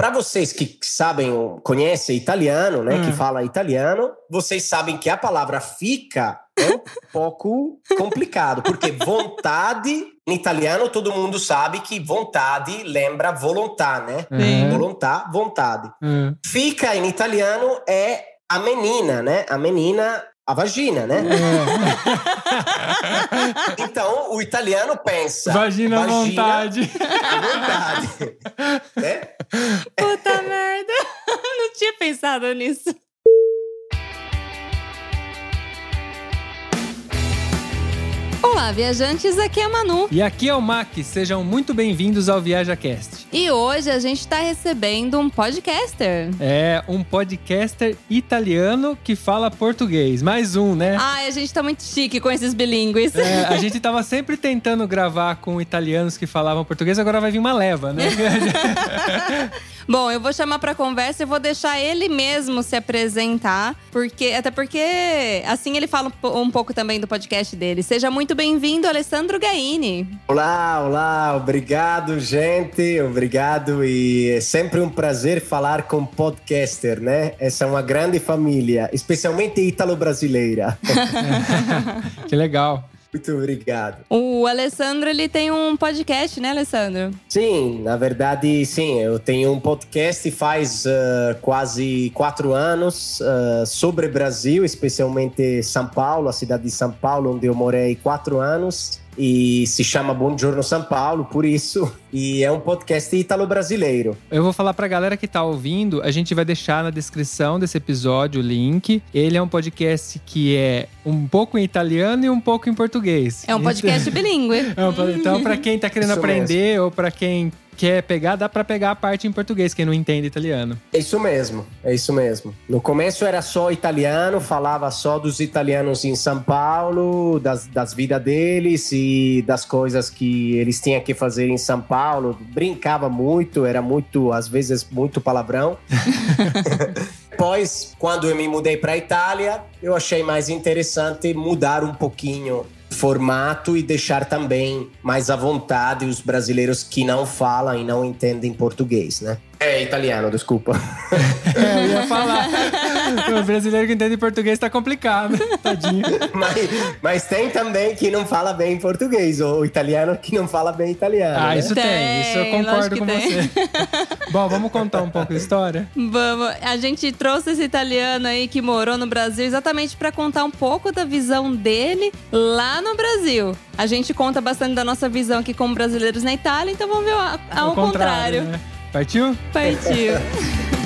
para vocês que sabem, conhecem italiano, né, hum. que fala italiano, vocês sabem que a palavra fica é um pouco complicado, porque vontade em italiano todo mundo sabe que vontade lembra volontà, né? Sim. Volontà, vontade. Hum. Fica em italiano é a menina, né? A menina a vagina, né? É. então, o italiano pensa. Vagina à vontade. À vontade. né? Puta merda. Não tinha pensado nisso. Olá, viajantes, aqui é a Manu. E aqui é o Mac, sejam muito bem-vindos ao ViajaCast. E hoje a gente está recebendo um podcaster. É, um podcaster italiano que fala português. Mais um, né? Ai, a gente tá muito chique com esses bilíngues. É, a gente tava sempre tentando gravar com italianos que falavam português, agora vai vir uma leva, né? Bom, eu vou chamar para conversa e vou deixar ele mesmo se apresentar, porque até porque assim ele fala um, um pouco também do podcast dele. Seja muito bem-vindo, Alessandro Gaini. Olá, olá, obrigado, gente, obrigado e é sempre um prazer falar com podcaster, né? Essa é uma grande família, especialmente ítalo-brasileira. que legal. Muito obrigado. O Alessandro, ele tem um podcast, né, Alessandro? Sim, na verdade, sim. Eu tenho um podcast faz uh, quase quatro anos uh, sobre Brasil, especialmente São Paulo, a cidade de São Paulo, onde eu morei quatro anos e se chama Bom Giorno São Paulo, por isso. E é um podcast italo-brasileiro. Eu vou falar pra galera que tá ouvindo, a gente vai deixar na descrição desse episódio o link. Ele é um podcast que é um pouco em italiano e um pouco em português. É um podcast bilíngue. É então, para quem tá querendo isso aprender mesmo. ou para quem quer pegar, dá para pegar a parte em português, quem não entende italiano. É isso mesmo, é isso mesmo. No começo era só italiano, falava só dos italianos em São Paulo, das, das vidas deles e das coisas que eles tinham que fazer em São Paulo. Brincava muito, era muito, às vezes, muito palavrão. Depois, quando eu me mudei para a Itália, eu achei mais interessante mudar um pouquinho formato e deixar também mais à vontade os brasileiros que não falam e não entendem português, né? É italiano, desculpa. é, eu ia falar. O brasileiro que entende português tá complicado. Tadinho. Mas, mas tem também que não fala bem português, ou italiano que não fala bem italiano. Ah, né? isso tem, tem, isso eu concordo com tem. você. Bom, vamos contar um pouco da história? Vamos. A gente trouxe esse italiano aí que morou no Brasil exatamente para contar um pouco da visão dele lá no Brasil. A gente conta bastante da nossa visão aqui como brasileiros na Itália, então vamos ver ao, ao contrário. contrário. Né? Partiu? Partiu.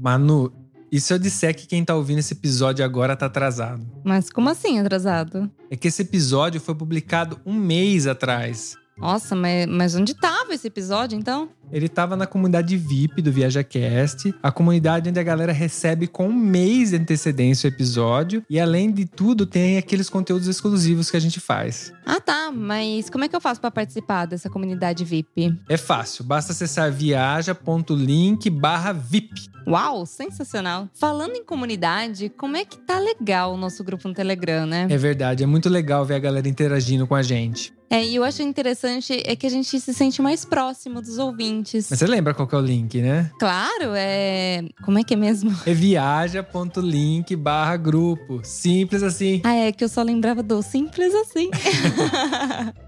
Manu, e se eu disser que quem tá ouvindo esse episódio agora tá atrasado? Mas como assim atrasado? É que esse episódio foi publicado um mês atrás. Nossa, mas, mas onde tava esse episódio então? Ele estava na comunidade VIP do ViajaCast, a comunidade onde a galera recebe com um mês de antecedência o episódio e além de tudo tem aqueles conteúdos exclusivos que a gente faz. Ah, tá, mas como é que eu faço para participar dessa comunidade VIP? É fácil, basta acessar viaja.link/vip. Uau, sensacional. Falando em comunidade, como é que tá legal o nosso grupo no Telegram, né? É verdade, é muito legal ver a galera interagindo com a gente. É, e eu acho interessante é que a gente se sente mais próximo dos ouvintes. Mas você lembra qual que é o link, né? Claro, é. Como é que é mesmo? É viaja.link barra grupo. Simples assim. Ah, é que eu só lembrava do simples assim.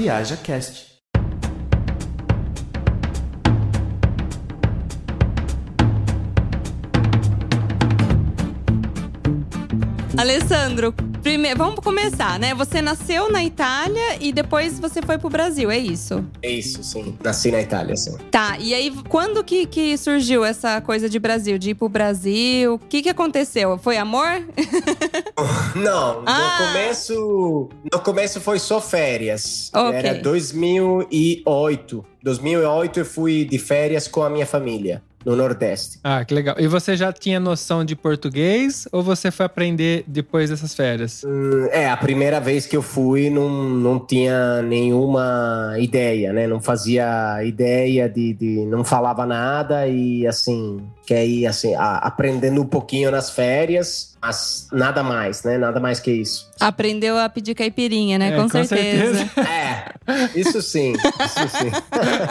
Viaja Cast. Alessandro, primeiro, vamos começar, né? Você nasceu na Itália e depois você foi pro Brasil, é isso? É isso, sim. Nasci na Itália, sim. Tá, e aí quando que, que surgiu essa coisa de Brasil, de ir pro Brasil? O que que aconteceu? Foi amor? Não, Ah. no começo. No começo foi só férias. Ok. Era 2008. 2008 eu fui de férias com a minha família no Nordeste. Ah, que legal. E você já tinha noção de português ou você foi aprender depois dessas férias? Hum, É, a primeira vez que eu fui não, não tinha nenhuma ideia, né? Não fazia ideia de, de não falava nada e assim, quer ir assim, a- aprendendo um pouquinho nas férias, mas nada mais, né? Nada mais que isso. Aprendeu a pedir caipirinha, né? É, com, com certeza. certeza. É, isso sim, isso sim.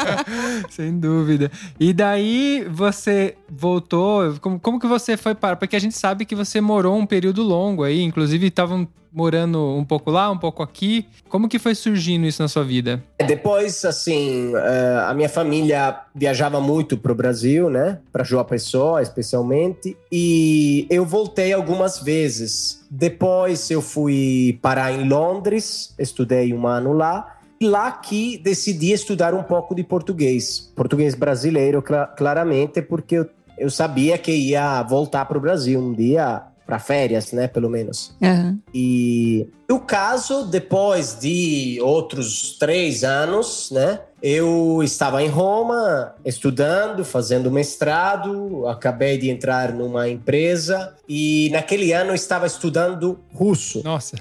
Sem dúvida. E daí você voltou. Como, como que você foi para? Porque a gente sabe que você morou um período longo aí, inclusive estavam morando um pouco lá, um pouco aqui. Como que foi surgindo isso na sua vida? Depois, assim, eh, a minha família viajava muito para o Brasil, né? Para João Pessoa, especialmente. E eu voltei algumas vezes. Depois eu fui parar em Londres, estudei um ano lá. Lá que decidi estudar um pouco de português. Português brasileiro, cla- claramente, porque eu, eu sabia que ia voltar para o Brasil um dia, para férias, né? Pelo menos. Aham. E o caso, depois de outros três anos, né? Eu estava em Roma estudando, fazendo mestrado, acabei de entrar numa empresa e naquele ano eu estava estudando russo. Nossa.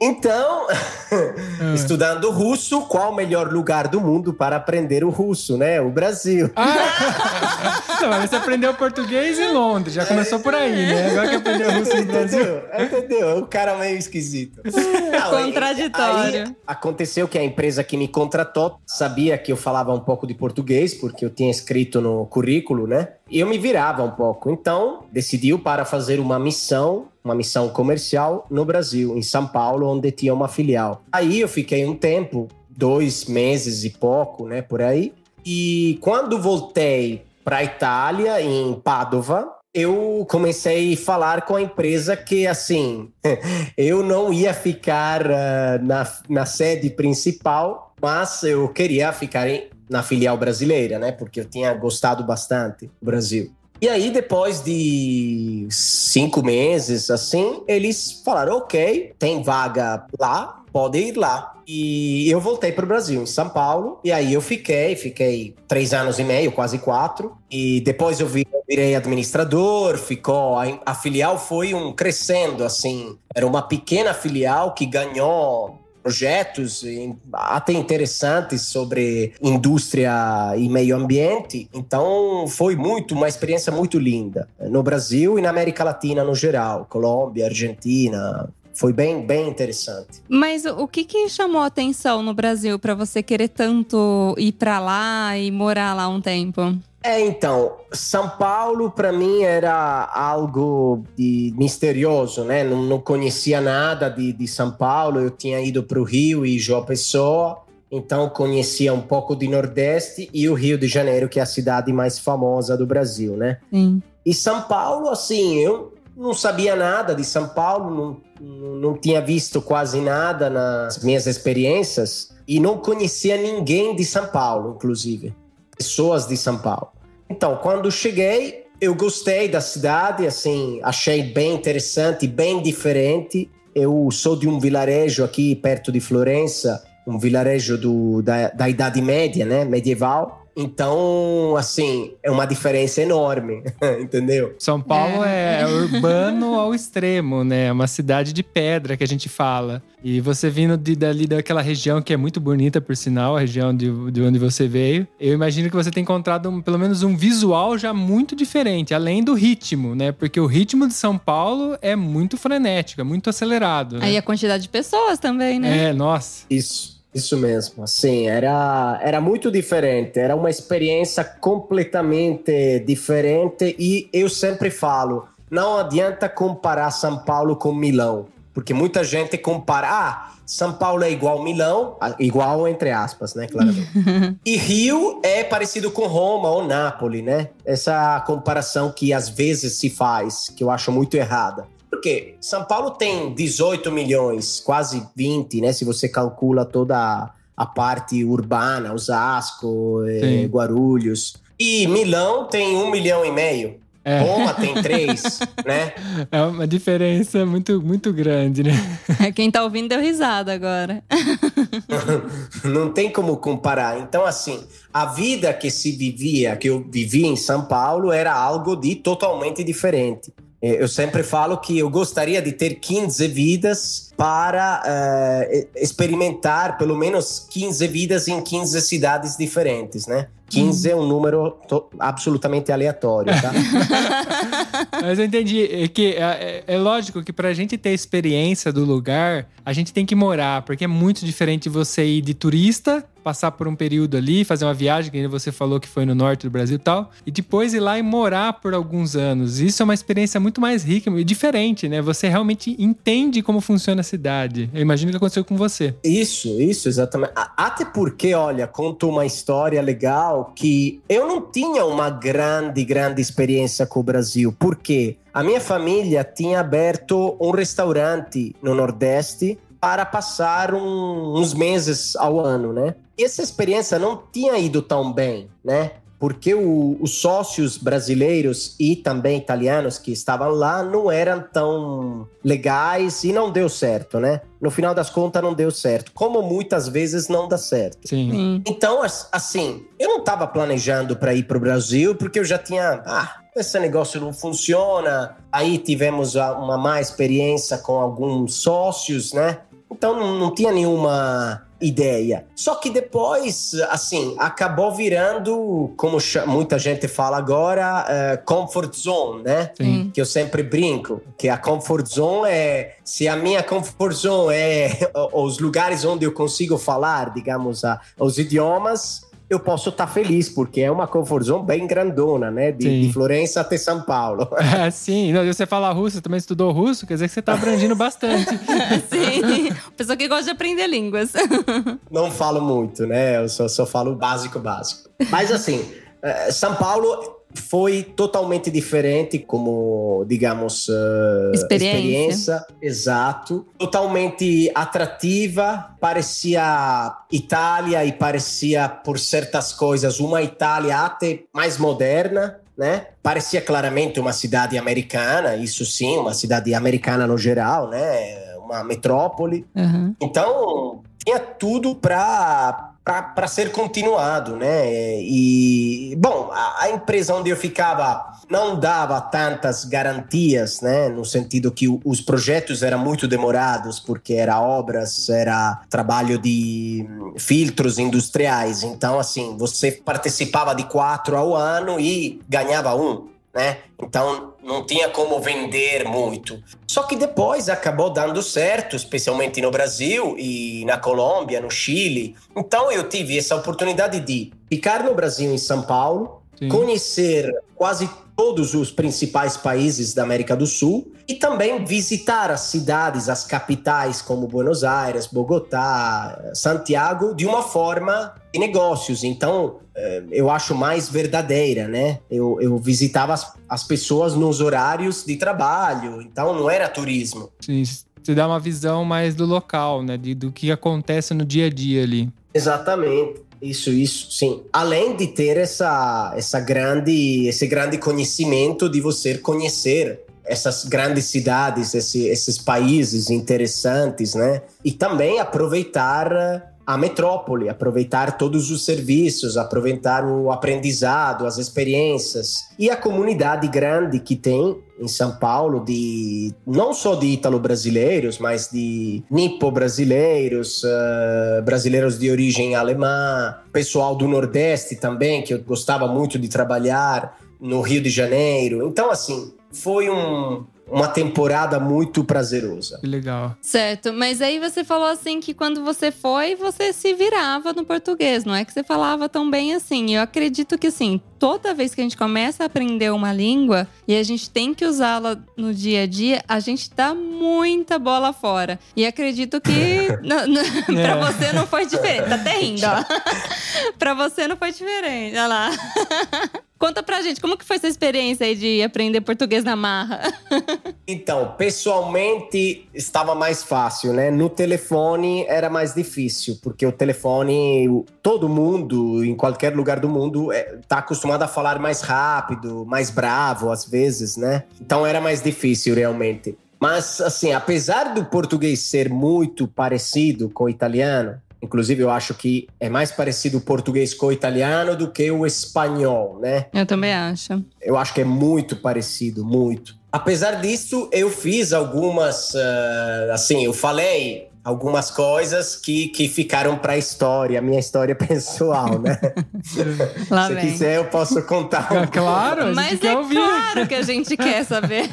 Então, Ah. estudando russo, qual o melhor lugar do mundo para aprender o russo, né? O Brasil. Ah! Não, você aprendeu português em Londres, já começou por aí, né? Agora que aprendeu russo no Brasil. Entendeu? Entendeu? É um cara meio esquisito. Não, Contraditório. aí aconteceu que a empresa que me contratou sabia que eu falava um pouco de português, porque eu tinha escrito no currículo, né? E eu me virava um pouco. Então, decidiu para fazer uma missão, uma missão comercial no Brasil, em São Paulo, onde tinha uma filial. Aí eu fiquei um tempo, dois meses e pouco, né, por aí. E quando voltei para a Itália, em Padova, eu comecei a falar com a empresa que, assim, eu não ia ficar ah, na, na sede principal, mas eu queria ficar em- na filial brasileira, né? Porque eu tinha gostado bastante do Brasil. E aí, depois de cinco meses, assim, eles falaram: ok, tem vaga lá, pode ir lá. E eu voltei para o Brasil, em São Paulo. E aí eu fiquei, fiquei três anos e meio, quase quatro. E depois eu vi- eu virei administrador, ficou. A, a filial foi um crescendo, assim. Era uma pequena filial que ganhou projetos até interessantes sobre indústria e meio ambiente. Então foi muito uma experiência muito linda no Brasil e na América Latina no geral, Colômbia, Argentina. Foi bem bem interessante. Mas o que que chamou a atenção no Brasil pra você querer tanto ir pra lá e morar lá um tempo? É, então, São Paulo para mim era algo de misterioso, né? Não, não conhecia nada de, de São Paulo. Eu tinha ido para o Rio e João Pessoa, então conhecia um pouco de Nordeste e o Rio de Janeiro, que é a cidade mais famosa do Brasil, né? Sim. E São Paulo, assim, eu não sabia nada de São Paulo, não, não, tinha visto quase nada nas minhas experiências e não conhecia ninguém de São Paulo, inclusive, pessoas de São Paulo. Então, quando cheguei, eu gostei da cidade, assim, achei bem interessante, bem diferente. Eu sou de um vilarejo aqui perto de Florença, um vilarejo do, da, da Idade Média, né, medieval. Então, assim, é uma diferença enorme, entendeu? São Paulo é, urbano ao extremo, né? É uma cidade de pedra que a gente fala. E você vindo de, dali daquela região que é muito bonita, por sinal, a região de, de onde você veio, eu imagino que você tem encontrado um- pelo menos um visual já muito diferente, além do ritmo, né? Porque o ritmo de São Paulo é muito frenético, é muito acelerado. Né? Aí a quantidade de pessoas também, né? É, nossa. Isso, isso mesmo. Assim, era, era muito diferente. Era uma experiência completamente diferente. E eu sempre falo: não adianta comparar São Paulo com Milão. Porque muita gente compara. Ah, São Paulo é igual Milão, igual entre aspas, né? Claramente. e Rio é parecido com Roma ou Nápoles, né? Essa comparação que às vezes se faz, que eu acho muito errada. Porque São Paulo tem 18 milhões, quase 20, né? Se você calcula toda a parte urbana, Osasco, eh, Guarulhos. E Milão tem um milhão e meio. É. Roma tem três, né? É uma diferença muito, muito grande, né? Quem tá ouvindo deu risada agora. Não tem como comparar. Então, assim, a vida que se vivia, que eu vivia em São Paulo, era algo de totalmente diferente. É, eu sempre falo que eu gostaria de ter 15 vidas para uh, experimentar pelo menos 15 vidas em 15 cidades diferentes, né? 15 hum. é um número absolutamente aleatório, tá? Mas eu entendi é que é, é, é, lógico que pra gente ter experiência do lugar, a gente tem que morar, porque é muito diferente você ir de turista passar por um período ali, fazer uma viagem, que você falou que foi no norte do Brasil e tal, e depois ir lá e morar por alguns anos. Isso é uma experiência muito mais rica e diferente, né? Você realmente entende como funciona a cidade. Eu imagino que aconteceu com você. Isso, isso, exatamente. Até porque, olha, conto uma história legal que eu não tinha uma grande, grande experiência com o Brasil. Por quê? A minha família tinha aberto um restaurante no Nordeste para passar um, uns meses ao ano, né? essa experiência não tinha ido tão bem, né? Porque o, os sócios brasileiros e também italianos que estavam lá não eram tão legais e não deu certo, né? No final das contas, não deu certo. Como muitas vezes não dá certo. Sim. Sim. Então, assim, eu não estava planejando para ir para o Brasil porque eu já tinha. Ah, esse negócio não funciona. Aí tivemos uma má experiência com alguns sócios, né? Então não, não tinha nenhuma ideia. Só que depois, assim, acabou virando, como muita gente fala agora, uh, comfort zone, né? Sim. Que eu sempre brinco, que a comfort zone é se a minha comfort zone é os lugares onde eu consigo falar, digamos, os idiomas eu posso estar tá feliz, porque é uma comfort zone bem grandona, né? De, de Florença até São Paulo. É, sim. Não, você fala russo, você também estudou russo, quer dizer que você está abrangindo bastante. sim. Pessoa que gosta de aprender línguas. Não falo muito, né? Eu só, só falo básico, básico. Mas assim, eh, São Paulo foi totalmente diferente como, digamos, uh, experiência. experiência. Exato. Totalmente atrativa. Parecia Itália e parecia, por certas coisas, uma Itália até mais moderna. Né? Parecia claramente uma cidade americana, isso sim, uma cidade americana no geral, né? Uma metrópole. Uhum. Então, tinha tudo para para ser continuado, né? E, bom, a, a, empresa onde eu ficava não dava tantas garantias, né? No sentido que os projetos eram muito demorados, porque era obras, era trabalho de filtros industriais. Então, assim, você participava de quatro ao ano e ganhava um né? Então não tinha como vender muito. Só que depois acabou dando certo, especialmente no Brasil e na Colômbia, no Chile. Então eu tive essa oportunidade de ficar no Brasil, em São Paulo, Sim. conhecer quase todos os principais países da América do Sul e também visitar as cidades, as capitais como Buenos Aires, Bogotá, Santiago, de uma forma de negócios. Então, eh, eu acho mais verdadeira, né? Eu, eu visitava as, as pessoas nos horários de trabalho, então não era turismo. Sim, você dá uma visão mais do local, né? De, do que acontece no dia a dia ali. Exatamente. Isso, isso, sim. Além de ter essa, essa grande, esse grande conhecimento de você conhecer essas grandes cidades, esse, esses países interessantes, né? E também aproveitar a metrópole, aproveitar todos os serviços, aproveitar o aprendizado, as experiências e a comunidade grande que tem em São Paulo de não só de ítalo-brasileiros, mas de nipo-brasileiros, uh, brasileiros de origem alemã, pessoal do Nordeste também que eu gostava muito de trabalhar no Rio de Janeiro. Então assim foi um uma temporada muito prazerosa. Que legal. Certo, mas aí você falou assim que quando você foi, você se virava no português, não é que você falava tão bem assim. Eu acredito que assim, toda vez que a gente começa a aprender uma língua e a gente tem que usá-la no dia a dia, a gente dá muita bola fora. E acredito que para é. você não foi diferente. Tá até rindo, ó. pra você não foi diferente. Olha lá. Conta pra gente, como que foi essa experiência aí de aprender português na marra? Então, pessoalmente estava mais fácil, né? No telefone era mais difícil, porque o telefone, todo mundo, em qualquer lugar do mundo, está acostumado a falar mais rápido, mais bravo às vezes, né? Então era mais difícil realmente. Mas, assim, apesar do português ser muito parecido com o italiano, Inclusive, eu acho que é mais parecido o português com o italiano do que o espanhol, né? Eu também acho. Eu acho que é muito parecido, muito. Apesar disso, eu fiz algumas. Uh, assim, eu falei algumas coisas que, que ficaram para a história, a minha história pessoal, né? Lá Se vem. quiser, eu posso contar. É claro, a gente Mas é ouvir. claro que a gente quer saber.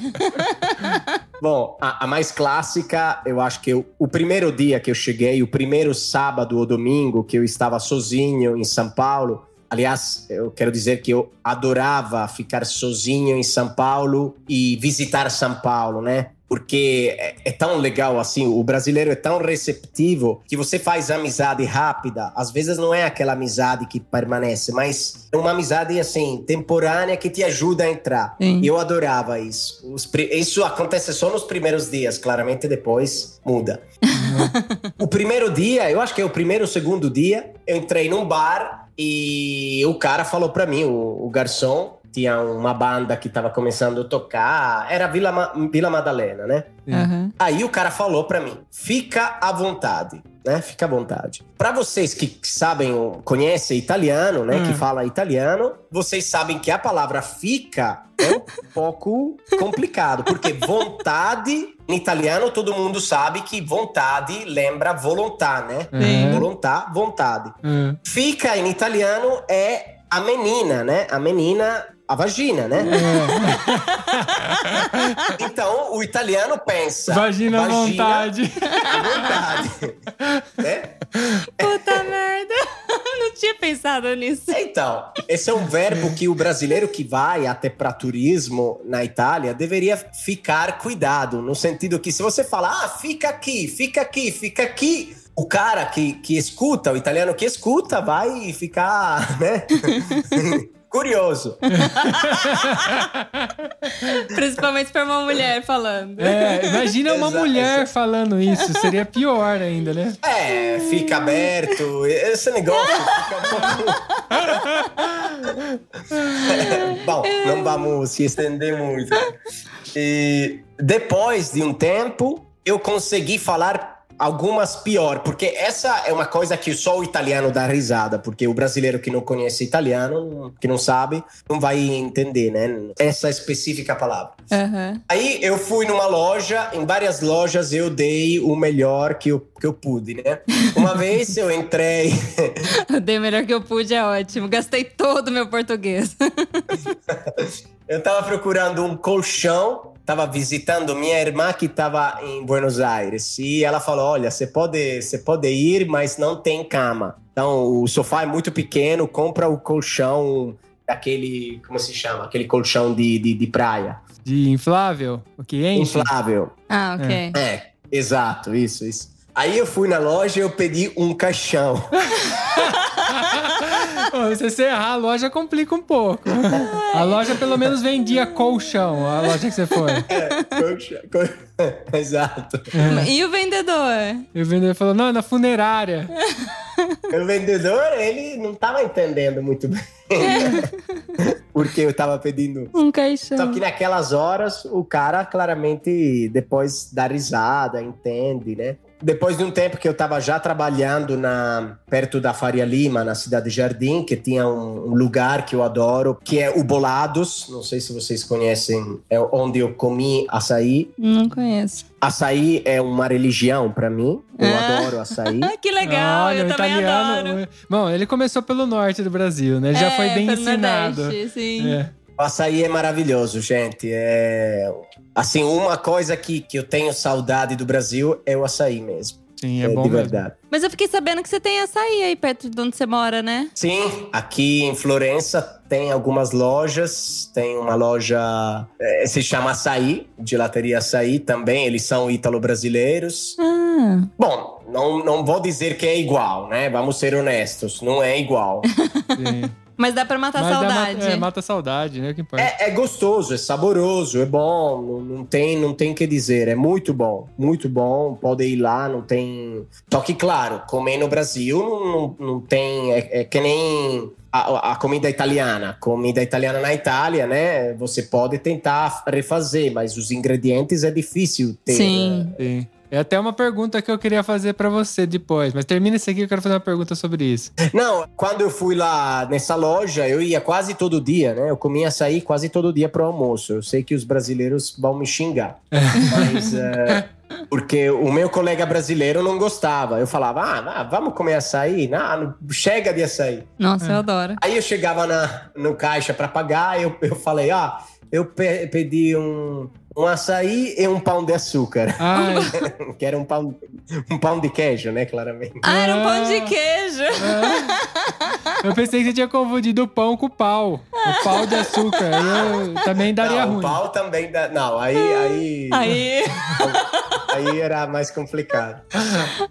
Bom, a, a mais clássica, eu acho que eu- o primeiro dia que eu cheguei, o primeiro sábado ou domingo que eu estava sozinho em São Paulo. Aliás, eu quero dizer que eu adorava ficar sozinho em São Paulo e visitar São Paulo, né? Porque é, é tão legal assim, o brasileiro é tão receptivo que você faz amizade rápida. Às vezes não é aquela amizade que permanece, mas é uma amizade assim, temporânea que te ajuda a entrar. Sim. E eu adorava isso. Isso acontece só nos primeiros dias, claramente depois muda. o primeiro dia, eu acho que é o primeiro ou segundo dia, eu entrei num bar e o cara falou pra mim, o, o garçom, tinha uma banda que tava começando a tocar, era Vila, Ma- Vila Madalena, né? Aham. Aí o cara falou pra mim: fica à vontade, né? Fica à vontade. Pra vocês que sabem, conhecem italiano, né? Hum. Que fala italiano, vocês sabem que a palavra fica é um pouco complicado, porque vontade, em italiano, todo mundo sabe que vontade lembra volontà, né? Volontà, vontade. Ah, Fica em italiano é a menina, né? A menina, a vagina, né? Então o italiano pensa. Vagina à vontade. à vontade. né? Puta merda. Não tinha pensado nisso. Então, esse é um verbo que o brasileiro que vai até para turismo na Itália deveria ficar cuidado, no sentido que se você falar, ah, fica aqui, fica aqui, fica aqui, o cara que, que escuta, o italiano que escuta, vai ficar, né? Curioso. Principalmente pra uma mulher falando. É, imagina uma Exato, mulher exato. falando isso, seria pior ainda, né? É, fica aberto. Esse negócio fica um pouco. Bom, não vamos se estender muito. E depois de um tempo, eu consegui falar algumas pior, porque essa é uma coisa que só o italiano dá risada, porque o brasileiro que não conhece italiano, que não sabe, não vai entender, né? Essa específica palavra. Aham. Aí eu fui numa loja, em várias lojas eu dei o melhor que eu, que eu pude, né? Uma vez eu entrei. Eu dei o melhor que eu pude, é ótimo. Gastei todo o meu português. Eu tava procurando um colchão, tava visitando minha irmã que tava em Buenos Aires. E ela falou: Olha, você pode, você pode ir, mas não tem cama. Então o sofá é muito pequeno, compra o colchão daquele. Como se chama? Aquele colchão de, de, de praia. De inflável, o que enche. Inflável. Ah, ok. É, exato, isso, isso. Aí eu fui na loja e eu pedi um caixão. Se você errar, a loja complica um pouco. A loja pelo menos vendia colchão, a loja que você foi. Colchão, col- Exato. E o vendedor? E o vendedor falou, não, é na funerária. O vendedor, ele não tava entendendo muito bem. Porque eu tava pedindo. Um caixão. Só que naquelas horas, o cara claramente depois dá risada, entende, né? Depois de um tempo que eu tava já trabalhando na, perto da Faria Lima, na Cidade Jardim, que tinha um, um lugar que eu adoro, que é o Bolados. Não sei se vocês conhecem, é onde eu comi açaí. Não conheço. Açaí é uma religião pra mim. Eu Ah. adoro açaí. Ah, que legal. Olha, eu também adoro. italiano. Bom, ele começou pelo norte do Brasil, né? Ele já É, foi bem ensinado. Nordeste, sim. É. O açaí é maravilhoso, gente. É... Assim, uma coisa que, que eu tenho saudade do Brasil é o açaí mesmo. Sim, é, É, bom de mesmo. verdade. Mas eu fiquei sabendo que você tem açaí aí perto de onde você mora, né? Sim, aqui em Florença tem algumas lojas. Tem uma loja, eh, se chama Açaí, gelateria Açaí também. Eles são ítalo-brasileiros. Ah, Bom, não, não vou dizer que é igual, né? Vamos ser honestos, não é igual. Sim. Mas dá pra matar a dá- saudade. é, mata a saudade, né? É, é gostoso, é saboroso, é bom, não, não tem não tem que dizer, é muito bom, muito bom, pode ir lá, não tem... Só que, claro, comer no Brasil não, não, não tem, é, é que nem a, a comida italiana, comida italiana na Itália, né, você pode tentar refazer, mas os ingredientes é difícil ter. Sim. né? Sim. É até uma pergunta que eu queria fazer pra você depois, mas termina isso aqui eu quero fazer uma pergunta sobre isso. Não, quando eu fui lá nessa loja, eu ia quase todo dia, né? Eu comia açaí quase todo dia pro almoço. Eu sei que os brasileiros vão me xingar. mas. é, porque o meu colega brasileiro não gostava. Eu falava, ah, ah, vamos comer açaí? Não, não- chega de açaí. Nossa, eu adoro. Aí eu chegava na, no caixa para pagar, eu, eu falei, ah, eu pe- pedi um, um açaí e um pão de açúcar. Ai, que era um pão, um pão de queijo, né? Claramente. Ah, era um pão de queijo. eu pensei que você tinha confundido o pão com o pau. O pau de açúcar. Eu também daria não, ruim. o pau também dá. Não, aí, aí, Aí. aí era mais complicado.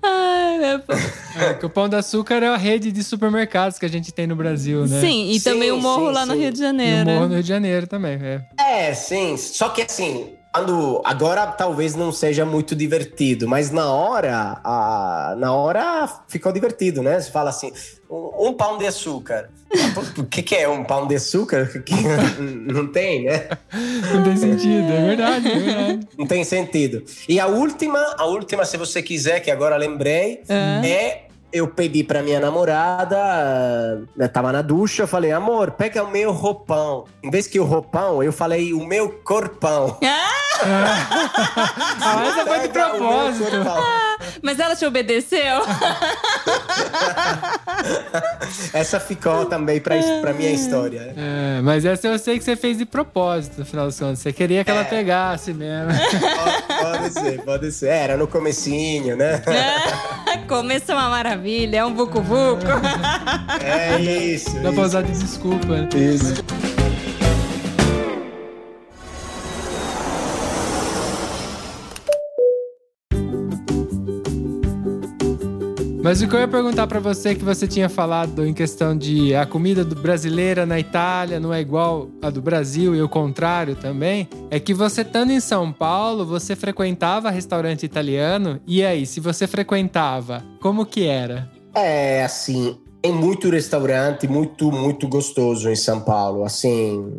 Ai, meu pai. É, que o pão de açúcar é a rede de supermercados que a gente tem no Brasil, né? Sim, e Sim, também o morro sim, lá no sim. Rio de E o Janeiro. morro no Rio de Janeiro também. É. É, sim. Só que assim, quando agora talvez não seja muito divertido, mas na hora, a, na hora ficou divertido, né? Você fala assim, um, um pão de açúcar. O que, que é um pão de açúcar? Que não tem, né? Não tem sentido, é verdade, é verdade. Não tem sentido. E a última, a última, se você quiser, que agora lembrei, Ah. é eu pedi pra minha namorada, eu tava na ducha, eu falei, amor, pega o meu roupão. Em vez que o roupão, eu falei o meu corpão. Ah, essa foi de propósito. Mas ela te obedeceu? Essa ficou também pra, pra minha história. É, mas essa eu sei que você fez de propósito, no final das contas. Você queria que ela pegasse mesmo. Pode, pode ser, pode ser. É, Era no comecinho, né? Começou uma maravilha, é um vucu-vucu. É isso. Dá pra usar de desculpa. né? isso. Mas o que eu ia perguntar pra você que você tinha falado em questão de a comida brasileira na Itália não é igual a do Brasil e o contrário também, é que você estando em São Paulo, você frequentava restaurante italiano e aí, se você frequentava, como que era? É, assim, tem muito restaurante muito, muito gostoso em São Paulo. Assim,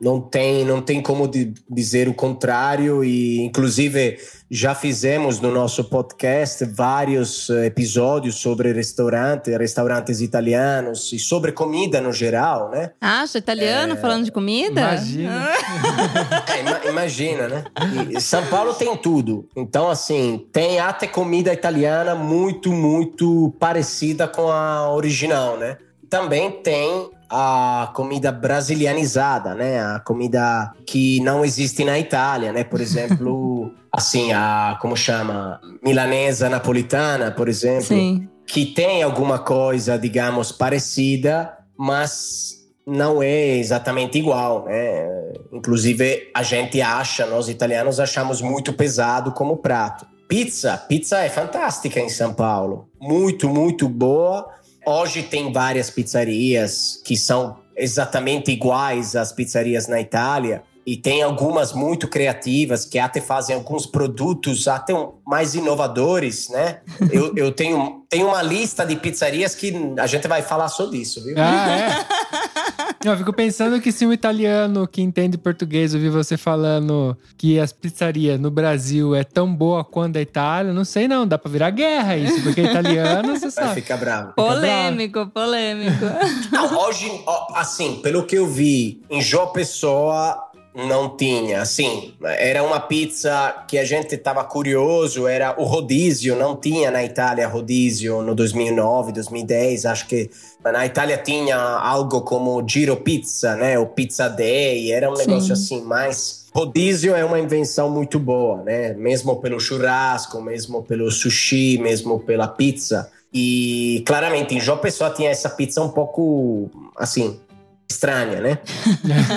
não tem, não tem como di- dizer o contrário. E, inclusive, já fizemos no nosso podcast vários eh, episódios sobre restaurante, restaurantes italianos e sobre comida no geral, né? Acha italiano falando de comida? Imagina. É, ima- imagina, né? E São Paulo tem tudo. Então, assim, tem até comida italiana muito, muito parecida com a original, né? Também tem a comida brasilianizada, né? A comida que não existe na Itália, né? Por exemplo, assim, a como chama? Milanesa napolitana, por exemplo Sim. que tem alguma coisa, digamos, parecida, mas não é exatamente igual, né? Inclusive, a gente acha, nós italianos achamos muito pesado como prato. Pizza, pizza é fantástica em São Paulo. Muito, muito boa. Hoje tem várias pizzarias que são exatamente iguais às pizzarias na Itália. E tem algumas muito criativas que até fazem alguns produtos até mais inovadores, né? Eu, eu tenho, tenho uma lista de pizzarias que a gente vai falar sobre isso, viu? Ah, é? Eu fico pensando que se um italiano que entende português ouvir você falando que as pizzarias no Brasil é tão boa quanto a Itália, não sei não, dá pra virar guerra isso, porque italiano, você Vai sabe. ficar bravo. Polêmico, polêmico. Não, hoje, assim, pelo que eu vi, em João Pessoa não tinha, assim, era uma pizza que a gente tava curioso, era o rodízio, não tinha na Itália rodízio no 2009, 2010, acho que na Itália tinha algo como Giro Pizza, né, o Pizza Day, era um Sim. negócio assim, mas rodízio é uma invenção muito boa, né, mesmo pelo churrasco, mesmo pelo sushi, mesmo pela pizza, e claramente em João Pessoa tinha essa pizza um pouco, assim, estranha, né?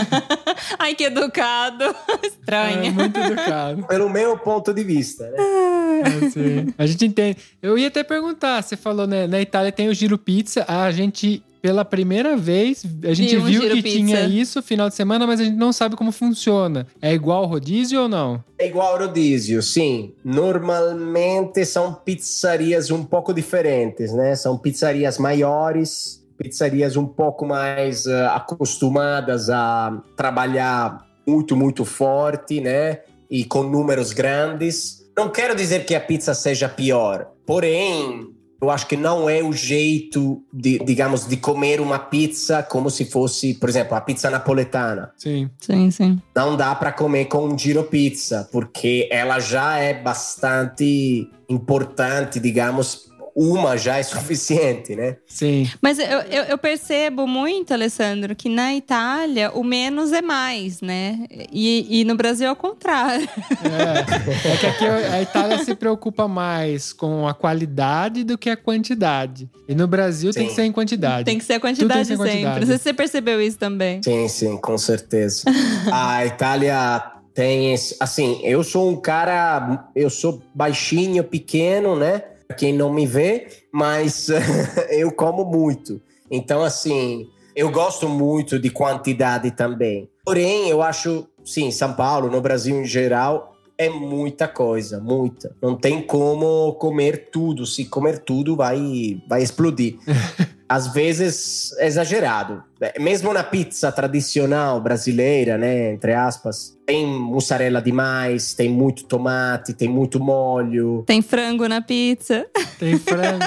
Ai, que educado. É Estranha. muito educado. Pelo meu ponto de vista, né? É. A gente entende. Eu ia até perguntar, você falou, né? Na Itália tem o Giro Pizza. A gente, pela primeira vez, a gente Viu um que Pizza. tinha isso final de semana, mas a gente não sabe como funciona. É igual rodízio ou não? É igual rodízio, sim. Normalmente são pizzarias um pouco diferentes, né? São pizzarias maiores, pizzarias um pouco mais eh, acostumadas a trabalhar muito, muito forte, né? E com números grandes. Não quero dizer que a pizza seja pior, porém, eu acho que não é o jeito, de, digamos, de comer uma pizza como se fosse, por exemplo, a pizza napoletana Sim. Sim, sim. não dá para comer com um giro pizza, porque ela já é bastante importante, digamos, uma já é suficiente, né? Sim. Mas eu, eu, eu percebo muito, Alessandro, que na Itália o menos é mais, né? E, e no Brasil é o contrário. É, é que aqui a Itália se preocupa mais com a qualidade do que a quantidade. E no Brasil tem Sim. que ser em quantidade. Tem que ser a tem quantidade ser sempre. quantidade. Não sei se você percebeu isso também. Sim, sim, com certeza. a Itália tem esse, assim, eu sou um cara, eu sou baixinho, pequeno, né? Quem não me vê, mas eu como muito. Então, assim, eu gosto muito de quantidade também. Porém, eu acho, sim, São Paulo, no Brasil em geral, é muita coisa, muita. Não tem como comer tudo. Se comer tudo, vai, vai explodir. Às vezes, é exagerado. Mesmo na pizza tradicional brasileira, né, entre aspas, tem mussarela demais, tem muito tomate, tem muito molho. Tem frango na pizza. Tem frango.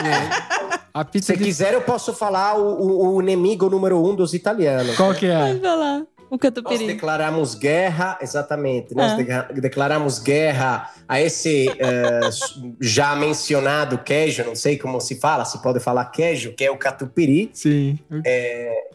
A Se pizza você de... quiser, eu posso falar o, o, o inimigo número um dos italianos. Qual que é? Vai falar. O Nós catupiry. declaramos guerra, exatamente, nós Ah. de- declaramos guerra a esse eh, já mencionado queijo, não sei como se fala, se pode falar queijo, que é o catupiry, Sim.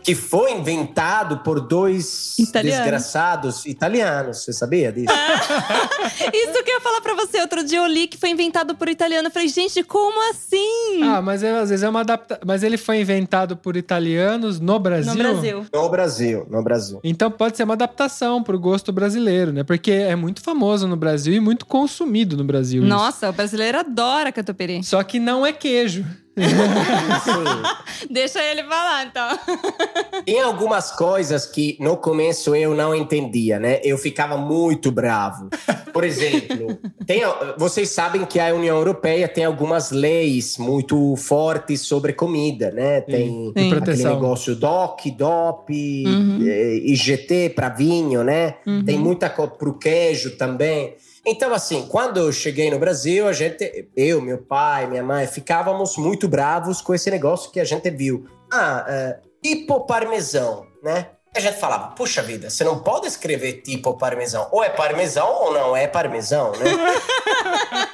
Que foi inventado por dois Italianos. desgraçados italianos, você sabia disso? Isso que eu ia falar pra você. Outro dia eu li que foi inventado por italiano. Eu falei, gente, como assim? Ah, mas é- às vezes é uma adaptação. Mas ele foi inventado por italianos no Brasil? no Brasil. No Brasil, no Brasil. Então pode ser uma adaptação pro gosto brasileiro, né? Porque é muito famoso no Brasil e muito consumido no Brasil. isso. Nossa, o brasileiro adora catupiry. Só que não é queijo. Deixa ele falar, então. Tem algumas coisas que no começo eu não entendia, né? Eu ficava muito bravo. Por exemplo, tem, vocês sabem que a União Europeia tem algumas leis muito fortes sobre comida, né? Tem Sim. aquele negócio DOC, DOP, Uhum. eh, IGT para vinho, né? Uhum. Tem muita coisa pro queijo também. Então, assim, quando eu cheguei no Brasil, a gente, eu, meu pai, minha mãe, ficávamos muito bravos com esse negócio que a gente viu. Ah, é, tipo parmesão, né? A gente falava, puxa vida, você não pode escrever tipo parmesão. Ou é parmesão ou não é parmesão, né?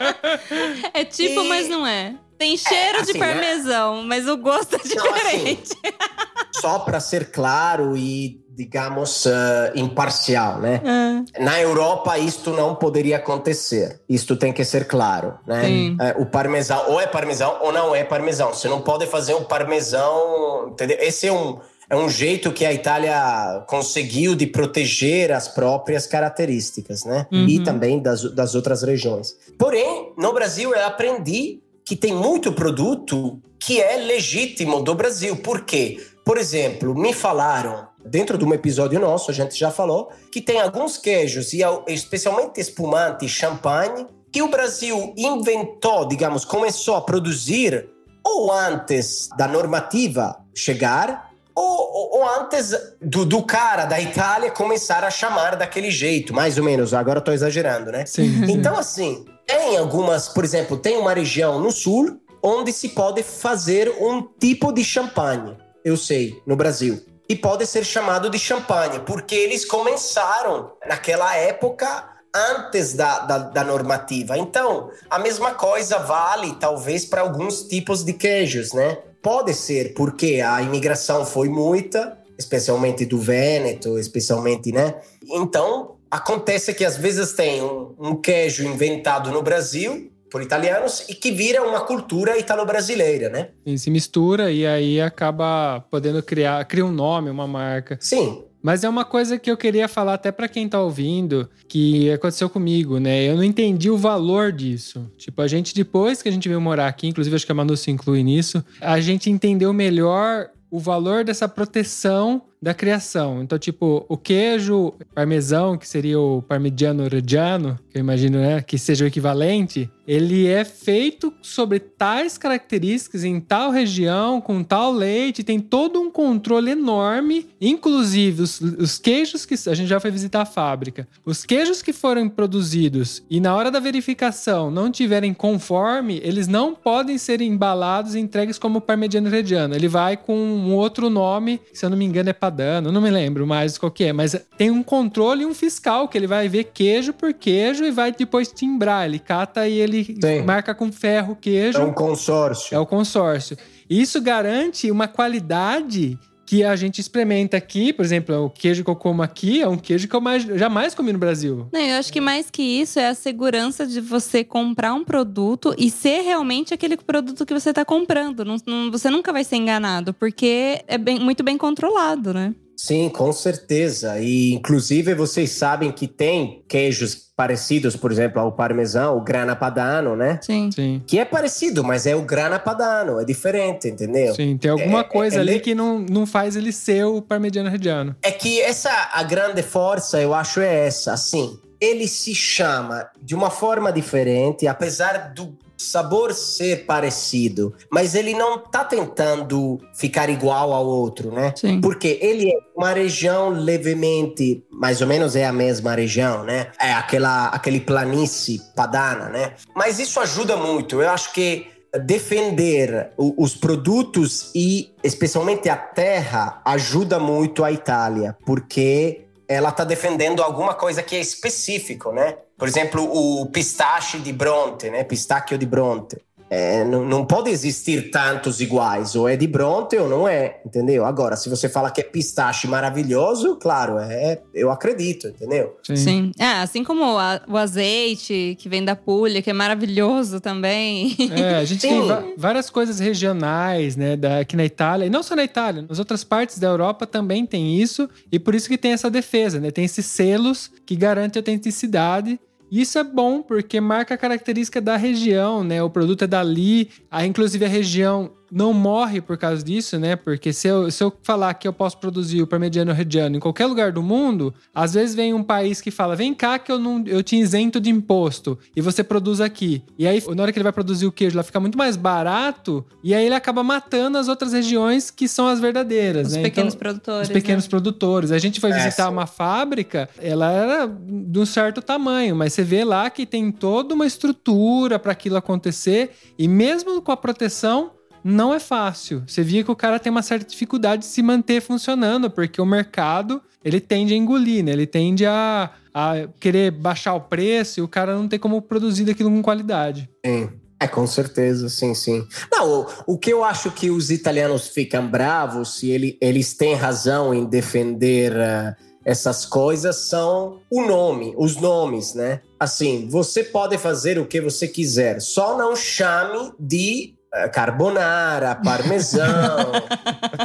É tipo, E- mas não é. Tem cheiro de assim, né? parmesão, mas o gosto é Não, assim, diferente. Só para ser claro e, digamos, eh, imparcial, né? Ah, Na Europa, isto não poderia acontecer. Isto tem que ser claro, né? É, o parmesão ou é parmesão ou não é parmesão. Você não pode fazer um parmesão, entendeu? Esse é um, é um jeito que a Itália conseguiu de proteger as próprias características, né? Uhum. E também das, das outras regiões. Porém, no Brasil eu aprendi que tem muito produto que é legítimo do Brasil. Por quê? Por exemplo, me falaram, dentro de um episódio nosso, a gente já falou, que tem alguns queijos, e ao- especialmente espumante e champanhe, que o Brasil inventou, digamos, começou a produzir ou antes da normativa chegar, ou, ou- antes do, do cara da Itália começar a chamar daquele jeito, mais ou menos. Agora estou exagerando, né? Sim. Então, assim, tem algumas, por exemplo, tem uma região no sul onde se pode fazer um tipo de champanhe, eu sei, no Brasil. E pode ser chamado de champanhe, porque eles começaram naquela época antes da, da, da normativa. Então, a mesma coisa vale, talvez, para alguns tipos de queijos, né? Pode ser, porque a imigração foi muita, especialmente do Vêneto, especialmente, né? Então, acontece que às vezes tem um, um queijo inventado no Brasil por italianos e que vira uma cultura italo-brasileira, né? Sim, se mistura e aí acaba podendo criar, cria um nome, uma marca. Sim, Mas é uma coisa que eu queria falar até para quem tá ouvindo, que aconteceu comigo, né? Eu não entendi o valor disso. Tipo, a gente, depois que a gente veio morar aqui, inclusive acho que a Manu se inclui nisso, a gente entendeu melhor o valor dessa proteção da criação. Então, tipo, o queijo parmesão, que seria o parmigiano reggiano, que eu imagino né, que seja o equivalente, ele é feito sobre tais características em tal região, com tal leite, tem todo um controle enorme, inclusive os, os queijos que a gente já foi visitar a fábrica, os queijos que foram produzidos e na hora da verificação não tiverem conforme, eles não podem ser embalados e entregues como parmigiano reggiano. Ele vai com um outro nome, se eu não me engano é Padano, não me lembro mais qual que é, mas tem um controle e um fiscal que ele vai ver queijo por queijo e vai depois timbrar. Ele cata e ele Sim. marca com ferro queijo. É um consórcio. É o consórcio. Isso garante uma qualidade que a gente experimenta aqui, por exemplo, o queijo que eu como aqui é um queijo que eu mais, jamais comi no Brasil. Não, eu acho que mais que isso é a segurança de você comprar um produto e ser realmente aquele produto que você está comprando. Não, não, você nunca vai ser enganado, porque é bem, muito bem controlado, né? Sim, com certeza. E inclusive vocês sabem que tem queijos parecidos, por exemplo, ao parmesão, o grana padano, né? Sim. Sim. Que é parecido, mas é o grana padano, é diferente, entendeu? Sim, tem alguma é, coisa é, ali que não, não faz ele ser o parmigiano reggiano. É que essa a grande força, eu acho, é essa, assim. Ele se chama de uma forma diferente, apesar do sabor ser parecido, mas ele não tá tentando ficar igual ao outro, né? Sim. Porque ele é uma região levemente, mais ou menos é a mesma região, né? É aquela aquele planície padana, né? Mas isso ajuda muito. Eu acho que defender os produtos e especialmente a terra ajuda muito a Itália, porque ela está defendendo alguma coisa que é específico, né? Por exemplo, o pistache de Bronte, né? Pistacchio de Bronte. É, não, não, pode existir tantos iguais, ou é de Bronte ou não é, entendeu? Agora, se você fala que é pistache maravilhoso, claro, é, eu acredito, entendeu? Sim. Sim. É, assim como a, o azeite que vem da Puglia, que é maravilhoso também. É, a gente Sim. tem várias coisas regionais, né, da, aqui na Itália, e não só na Itália, nas outras partes da Europa também tem isso, e por isso que tem essa defesa, né? Tem esses selos que garantem autenticidade isso é bom porque marca a característica da região, né? O produto é dali, a, inclusive a região não morre por causa disso, né? Porque se eu, se eu falar que eu posso produzir o parmegiano reggiano em qualquer lugar do mundo, às vezes vem um país que fala: vem cá que eu não eu te isento de imposto e você produz aqui. E aí, na hora que ele vai produzir o queijo, lá fica muito mais barato e aí ele acaba matando as outras regiões que são as verdadeiras. Os né? pequenos então, produtores. Os pequenos né? produtores. A gente foi é, visitar uma fábrica, ela era de um certo tamanho, mas você vê lá que tem toda uma estrutura para aquilo acontecer e mesmo com a proteção não é fácil. Você via que o cara tem uma certa dificuldade de se manter funcionando, porque o mercado ele tende a engolir, né? Ele tende a, a querer baixar o preço e o cara não tem como produzir aquilo com qualidade. Sim. É, com certeza, sim, sim. Não, o, o que eu acho que os italianos ficam bravos, se ele, eles têm razão em defender uh, essas coisas, são o nome, os nomes, né? Assim, você pode fazer o que você quiser, só não chame de carbonara, parmesão,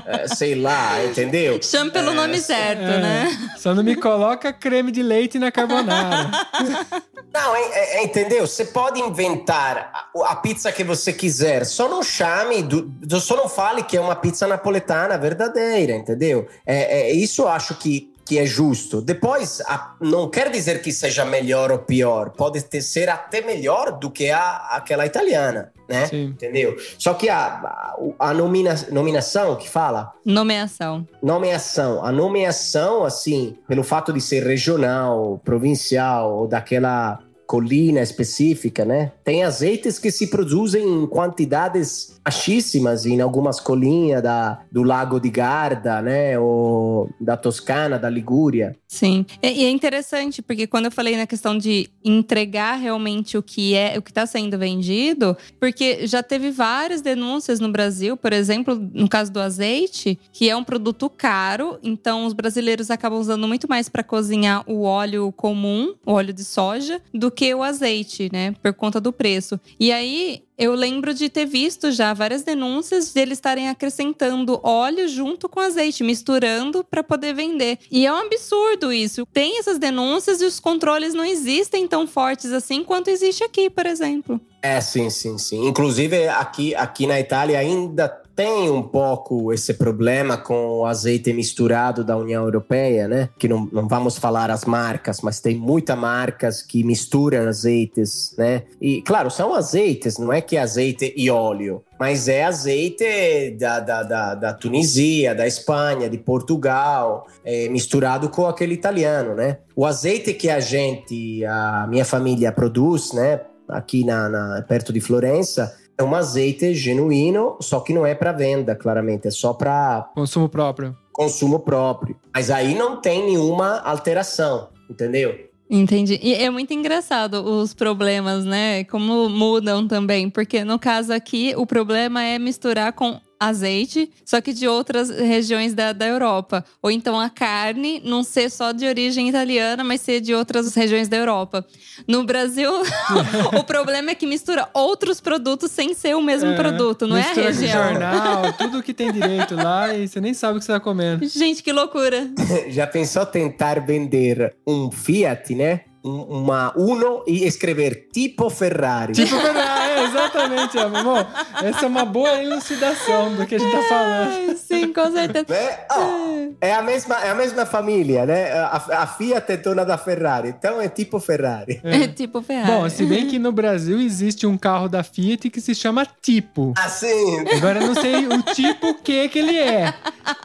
é, sei lá, entendeu? Chame pelo é, nome certo, é, né? Só não me coloca creme de leite na carbonara. Não, é, é, entendeu? Você pode inventar a, a, pizza que você quiser, só não chame, do, só não fale que é uma pizza napoletana verdadeira, entendeu? É, isso eu acho que que é justo. Depois, a, não quer dizer que seja melhor ou pior, pode ter, ser até melhor do que a, aquela italiana, né? Sim. Entendeu? Só que a, a, nomina, nominação que fala. Nomeação. Nomeação. A nomeação, assim, pelo fato de ser regional, provincial, ou daquela colina específica, né? Tem azeites que se produzem em quantidades baixíssimas em algumas colinas da, do Lago de Garda, né? Ou da Toscana, da Ligúria. Sim. E é interessante, porque quando eu falei na questão de entregar realmente o que é, o que está sendo vendido, porque já teve várias denúncias no Brasil, por exemplo, no caso do azeite, que é um produto caro, então os brasileiros acabam usando muito mais para cozinhar o óleo comum, o óleo de soja, do que que o azeite, né? Por conta do preço. E aí eu lembro de ter visto já várias denúncias de eles estarem acrescentando óleo junto com azeite, misturando para poder vender. E é um absurdo isso. Tem essas denúncias e os controles não existem tão fortes assim quanto existe aqui, por exemplo. É, sim, sim, sim. Inclusive aqui, aqui na Itália ainda tem um pouco esse problema com o azeite misturado da União Europeia, né? Que não, não vamos falar as marcas, mas tem muitas marcas que misturam azeites, né? E, claro, são azeites, não é que é azeite e óleo, mas é azeite da, da, da, da Tunísia, da Espanha, de Portugal, é, misturado com aquele italiano, né? O azeite que a gente, a minha família produz, né? Aqui na, na perto de Florença, é um azeite genuíno, só que não é para venda, claramente, é só para consumo próprio. Consumo próprio. Mas aí não tem nenhuma alteração, entendeu? Entendi. E é muito engraçado os problemas, né? Como mudam também. Porque no caso aqui, o problema é misturar com azeite, só que de outras regiões da, da Europa. Ou então a carne não ser só de origem italiana, mas ser de outras regiões da Europa. No Brasil, o problema é que mistura outros produtos sem ser o mesmo é, produto, não é a região. jornal, tudo que tem direito lá e você nem sabe o que você está comendo. Gente, que loucura. Já pensou tentar vender um Fiat, né? Uma Uno e escrever tipo Ferrari. Tipo Ferrari, é, exatamente, amor. Essa é uma boa elucidação do que a gente tá falando. Sim, com certeza. É, oh, é, a, mesma, é a mesma família, né? A, a Fiat é dona da Ferrari, então é tipo Ferrari. É. é. tipo Ferrari. Bom, se bem que no Brasil existe um carro da Fiat que se chama Tipo. Assim. Agora eu não sei o tipo que que ele é.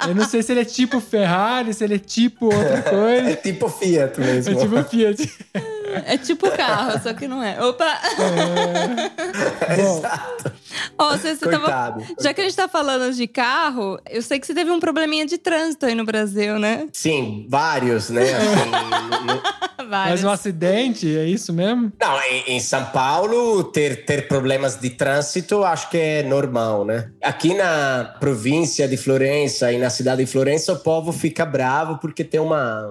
Eu não sei se ele é tipo Ferrari, se ele é tipo outra coisa. É tipo Fiat mesmo. É tipo Fiat. É tipo carro, só que não é. Opa! É. Exato. Oh, você, você tava, já que a gente tá falando de carro, eu sei que você teve um probleminha de trânsito aí no Brasil, né? Sim, vários, né? Assim, no... Mas um acidente, é isso mesmo? Não, em, em, São Paulo, ter, ter problemas de trânsito acho que é normal, né? Aqui na província de Florença e na cidade de Florença, o povo fica bravo porque tem uma,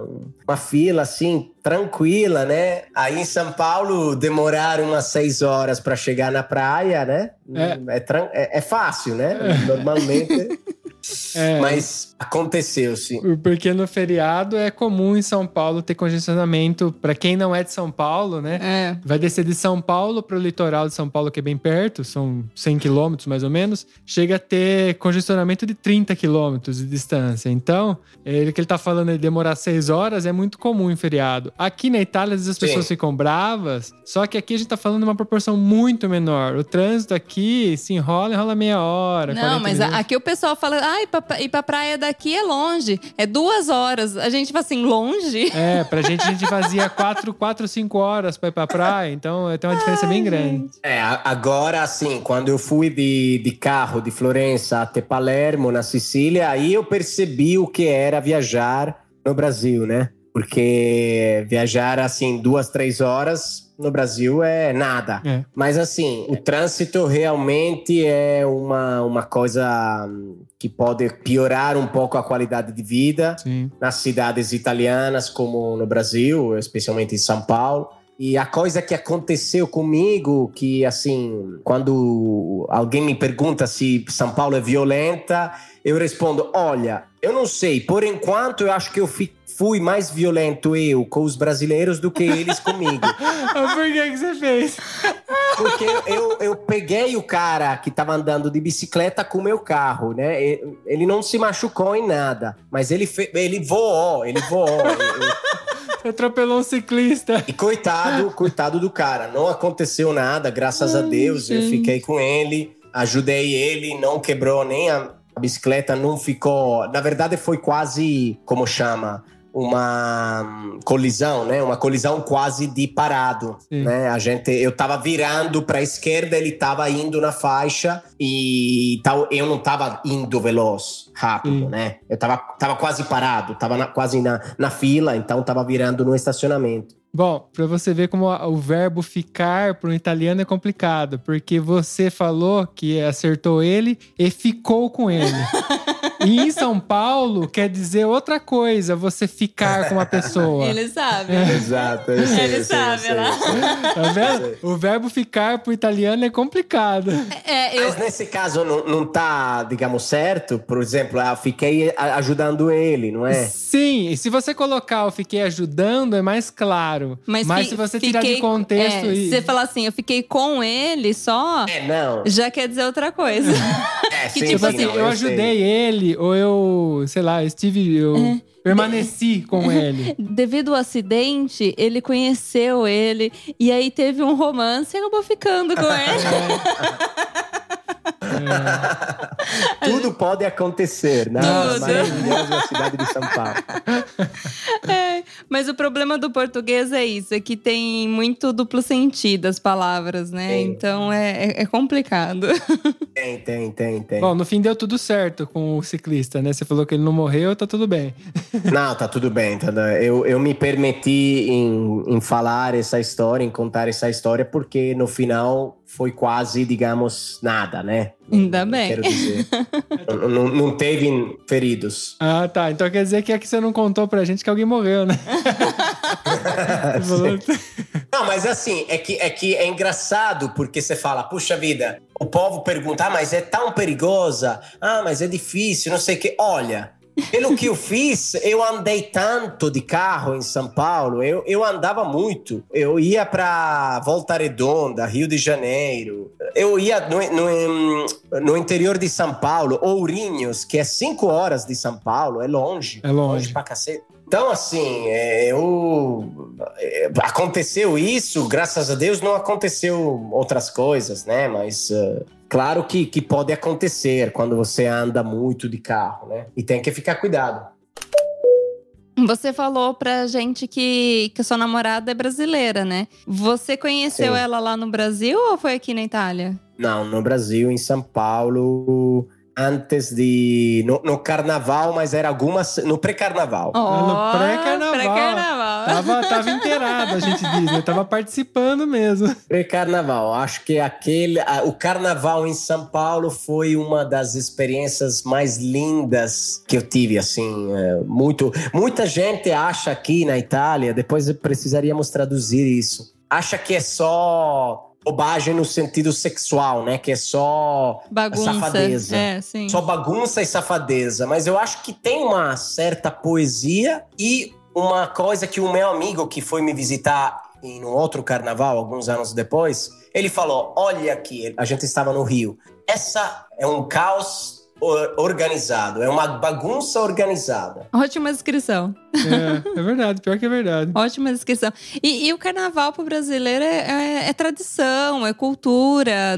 uma fila assim tranquila, né? Aí em São Paulo demoraram umas seis horas para chegar na praia, né? É, é, é, é fácil, né? Normalmente. É, Mas aconteceu, sim. Porque no feriado é comum em São Paulo ter congestionamento. Para quem não é de São Paulo, né? É. Vai descer de São Paulo para o litoral de São Paulo, que é bem perto, são 100 quilômetros mais ou menos. Chega a ter congestionamento de 30 quilômetros de distância. Então, ele que ele tá falando de demorar 6 horas é muito comum em feriado. Aqui na Itália, às vezes as pessoas sim. ficam bravas, só que aqui a gente tá falando de uma proporção muito menor. O trânsito aqui se enrola, enrola meia hora. Não, mas minutos. aqui o pessoal fala, ah, ir pra, ir pra praia daqui é longe. É duas horas. A gente fala assim, longe? É, pra gente a gente fazia quatro, quatro, cinco horas pra ir pra praia. Então tem uma diferença Ai, bem grande. É, agora assim, quando eu fui de, de carro de Florença até Palermo, na Sicília, aí eu percebi o que era viajar no Brasil, né? Porque viajar assim duas, três horas no Brasil é nada. É. Mas assim, o trânsito realmente é uma, uma coisa que pode piorar um pouco a qualidade de vida Sim. nas cidades italianas, como no Brasil, especialmente em São Paulo. E a coisa que aconteceu comigo, que assim, quando alguém me pergunta se São Paulo é violenta, eu respondo: olha, eu não sei, por enquanto eu acho que eu fui mais violento eu com os brasileiros do que eles comigo. por que, que você fez? Porque eu, eu peguei o cara que tava andando de bicicleta com o meu carro, né? Ele não se machucou em nada, mas ele, fe... ele voou, ele voou. Atropelou um ciclista. E coitado, coitado do cara. Não aconteceu nada, graças Ai, a Deus. Gente. Eu fiquei com ele, ajudei ele, não quebrou nem a, a bicicleta, não ficou. Na verdade, foi quase, como chama? Uma colisão, né? Uma colisão quase de parado, Sim. né? A gente, eu tava virando para a esquerda, ele tava indo na faixa e tal. Eu não tava indo veloz, rápido, Sim. né? Eu tava, tava quase parado, tava na, quase na, na fila, então tava virando no estacionamento. Bom, para você ver como o verbo ficar para um italiano é complicado, porque você falou que acertou ele e ficou com ele. E em São Paulo quer dizer outra coisa, você ficar com uma pessoa. Ele sabe. Exato. eu sei, Ele eu sei, eu sabe sei, lá. eu. Tá vendo? O verbo ficar pro italiano é complicado. É, eu, Mas nesse caso não, não tá, digamos, certo? Por exemplo, eu fiquei ajudando ele, não é? Sim, e se você colocar eu fiquei ajudando, é mais claro. Mas, fi- se você tirar fiquei- de contexto é, e. Se você falar assim, eu fiquei com ele só, É, não. já quer dizer outra coisa. É, que sim, tipo sim, assim, não, eu sei. ajudei ele, ou eu, sei lá, estive. Eu É. permaneci com ele. Devido ao acidente, ele conheceu ele e aí teve um romance e acabou ficando com ele. Tudo pode acontecer, né? Tudo. Maravilhosa cidade de São Paulo. É, mas o problema do português é isso, é que tem muito duplo sentido as palavras, né? Sim. Então é, é- é complicado. Tem, tem, tem, tem. Bom, no fim deu tudo certo com o ciclista, né? Você falou que ele não morreu, tá tudo bem. Não, tá tudo bem. Tá, eu, eu me permiti em, em falar essa história, em contar essa história, porque no final foi quase, digamos, nada, né? Ainda bem. Quero dizer. não, não- não teve feridos. Ah, tá. Então quer dizer que é que você não contou pra gente que alguém morreu, né? Não, mas assim, é que, é que é engraçado porque você fala, puxa vida, o povo pergunta, ah, mas é tão perigosa, ah, mas é difícil, não sei o que. Olha, pelo que eu fiz, eu andei tanto de carro em São Paulo, eu, eu andava muito. Eu ia para Volta Redonda, Rio de Janeiro, eu ia no, no, no interior de São Paulo, Ourinhos, que é cinco horas de São Paulo, é longe. É longe. pra cacete. Então, assim, é, eu... é, aconteceu isso, graças a Deus não aconteceu outras coisas, né? Mas é, claro que, que pode acontecer quando você anda muito de carro, né? E tem que ficar cuidado. Você falou pra gente que, que sua namorada é brasileira, né? Você conheceu Sim. ela lá no Brasil ou foi aqui na Itália? Não, no Brasil, em São Paulo, antes de. No, no carnaval, mas era algumas. No pré-carnaval. Oh, pré-carnaval. pré-carnaval. Tava, tava inteirado, a gente diz, né? Tava participando mesmo. Pré-carnaval. Acho que aquele, a- o carnaval em São Paulo foi uma das experiências mais lindas que eu tive. Assim, é, muito, muita gente acha aqui na Itália. Depois precisaríamos traduzir isso. Acha que é só bobagem no sentido sexual, né? Que é só Bagunça. safadeza. É, sim. só bagunça e safadeza, mas eu acho que tem uma certa poesia e uma coisa que o meu amigo que foi me visitar em um outro carnaval alguns anos depois, ele falou: "Olha aqui, a gente estava no Rio. Essa é um caos organizado, é uma bagunça organizada. Ótima descrição. É, é verdade, pior que é verdade. Ótima descrição. E, e o carnaval pro brasileiro é, é- é tradição, é cultura.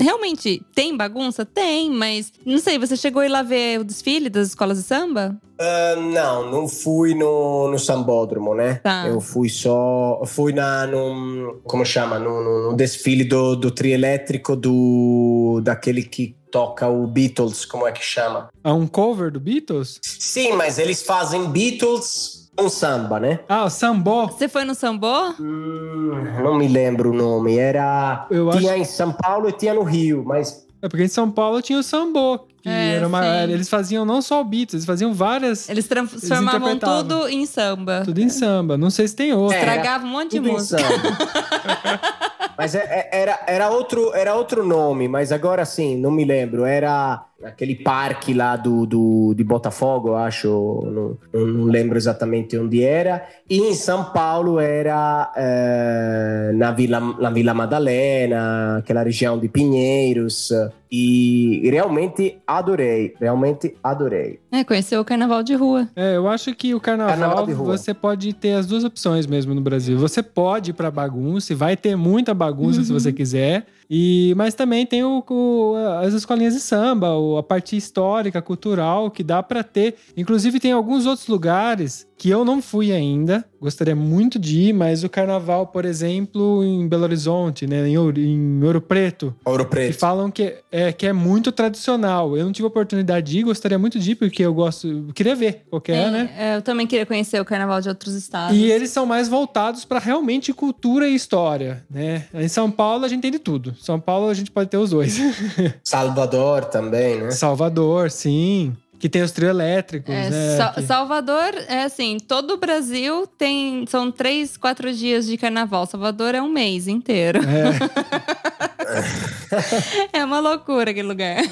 Realmente, tem bagunça? Tem, mas não sei, você chegou a ir lá ver o desfile das escolas de samba? Ah, não, não fui no, no Sambódromo, né? Tá. Eu fui só. Fui na, no. Como chama? No, no- no desfile do, do trielétrico do. daquele que toca o Beatles, como é que chama? É um cover do Beatles? Sim, mas eles fazem Beatles com samba, né? Ah, o Sambó. Você foi no sambô? Hum, não me lembro o nome. Era. Eu tinha acho- em São Paulo e tinha no Rio, mas. É porque em São Paulo tinha o Sambô. Que É, era uma, sim. eles faziam não só o Beatles, eles faziam várias. Eles transformavam interpretavam. tudo em samba. Tudo em samba. Não sei se tem outro. É. Tragava um monte de Tudo em música. mas é- é- era, era, outro, era outro nome, mas agora sim, não me lembro. Era aquele parque lá do, do, de Botafogo, eu acho. Não, não lembro exatamente onde era. E em São Paulo era eh, na, Vila, na Vila Madalena, aquela região de Pinheiros. E realmente adorei, realmente adorei. É, conheceu o carnaval de rua. É, eu acho que o carnaval, Carnaval de rua. você pode ter as duas opções mesmo no Brasil. Você pode ir pra bagunça, e vai ter muita bagunça se você quiser. E, mas também tem o, o- as escolinhas de samba, a parte histórica, cultural, que dá pra ter. Inclusive, tem alguns outros lugares que eu não fui ainda, gostaria muito de ir, mas o carnaval, por exemplo, em Belo Horizonte, né, em Ouro, em Ouro Preto, Ouro que Preto. falam que é, que é muito tradicional. Eu não tive a oportunidade de ir, gostaria muito de ir, porque eu gosto, eu queria ver qualquer, É, né? é, eu também queria conhecer o carnaval de outros estados. E eles são mais voltados para realmente cultura e história, né? Em São Paulo a gente tem de tudo. São Paulo a gente pode ter os dois. Salvador também, né? Salvador, sim. Que tem os trio elétricos, É, né? Sa- que- Salvador é assim, todo o Brasil tem são três, quatro dias de carnaval. Salvador é um mês inteiro. É, É uma loucura aquele lugar.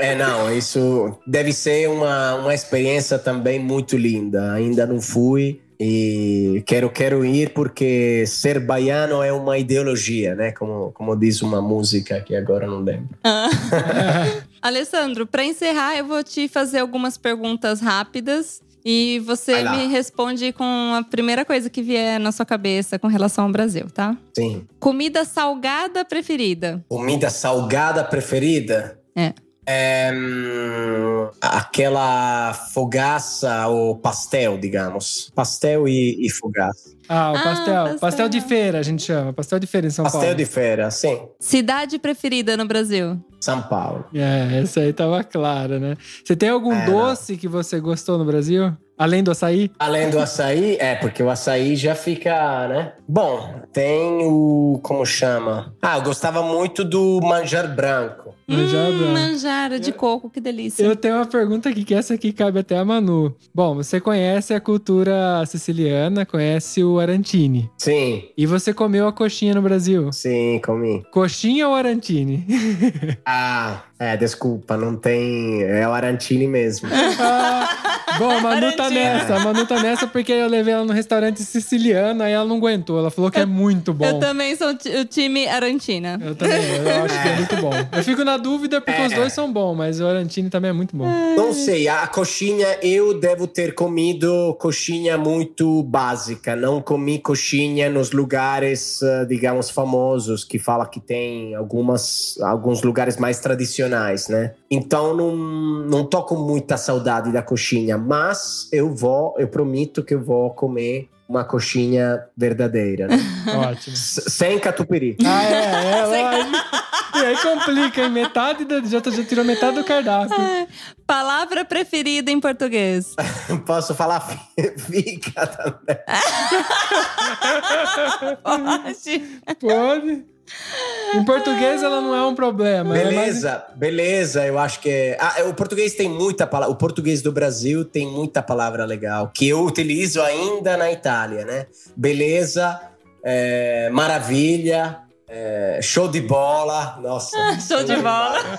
É, não, isso deve ser uma, uma experiência também muito linda. Ainda não fui e quero, quero ir porque ser baiano é uma ideologia, né? Como, como diz uma música que agora não lembro. Alessandro, para encerrar, eu vou te fazer algumas perguntas rápidas e você me responde com a primeira coisa que vier na sua cabeça com relação ao Brasil, tá? Sim. Comida salgada preferida? Comida salgada preferida? É. É, hum, aquela fogaça ou pastel, digamos. Pastel e, e fogaça. Ah, o Ah, pastel. pastel. pastel. de feira, a gente chama. Pastel de feira em São Pastel Paulo. de feira, sim. Cidade preferida no Brasil? São Paulo. É, essa aí tava clara, né? Você tem algum É, doce que você gostou no Brasil? Além do açaí? Além do açaí, é, porque o açaí já fica, né? Bom, tem o. Como chama? Ah, eu gostava muito do manjar branco. Manjar hum, manjara de coco, que delícia. Eu tenho uma pergunta aqui, que essa aqui cabe até a Manu. Bom, você conhece a cultura siciliana, conhece o arantini. Sim, E você comeu a coxinha no Brasil. sim, comi. Coxinha ou arantini? Ah, é, desculpa, não tem. É o Arantini mesmo. Ah, bom, a Manu tá nessa. A Manu tá nessa porque eu levei ela no restaurante siciliano, aí ela não aguentou. Ela falou que é muito bom. Eu também sou o time Arantina. Eu também, eu acho que é muito bom. Eu fico na dúvida porque É. os dois são bons, mas o Arantini também é muito bom. Não sei, a coxinha eu devo ter comido coxinha muito básica. Não comi coxinha nos lugares, eh, digamos, famosos, que fala que tem algumas, alguns lugares mais tradicionais, né? Então não, não tô com muita saudade da coxinha, mas eu vou, eu prometo que eu vou comer uma coxinha verdadeira, né? Ótimo. S- Sem catupiry. Ah, é, é, lógico. E aí complica, hein? Metade da, já, já tirou metade do cardápio. Palavra preferida em português? Posso falar fica também. Pode. Pode. Em português ela não é um problema. é mais- Beleza, beleza, eu acho que é. Ah, o português tem muita palavra. O português do Brasil tem muita palavra legal que eu utilizo ainda na Itália, né? Beleza, é, maravilha, é, show de bola. Nossa. Show de bola.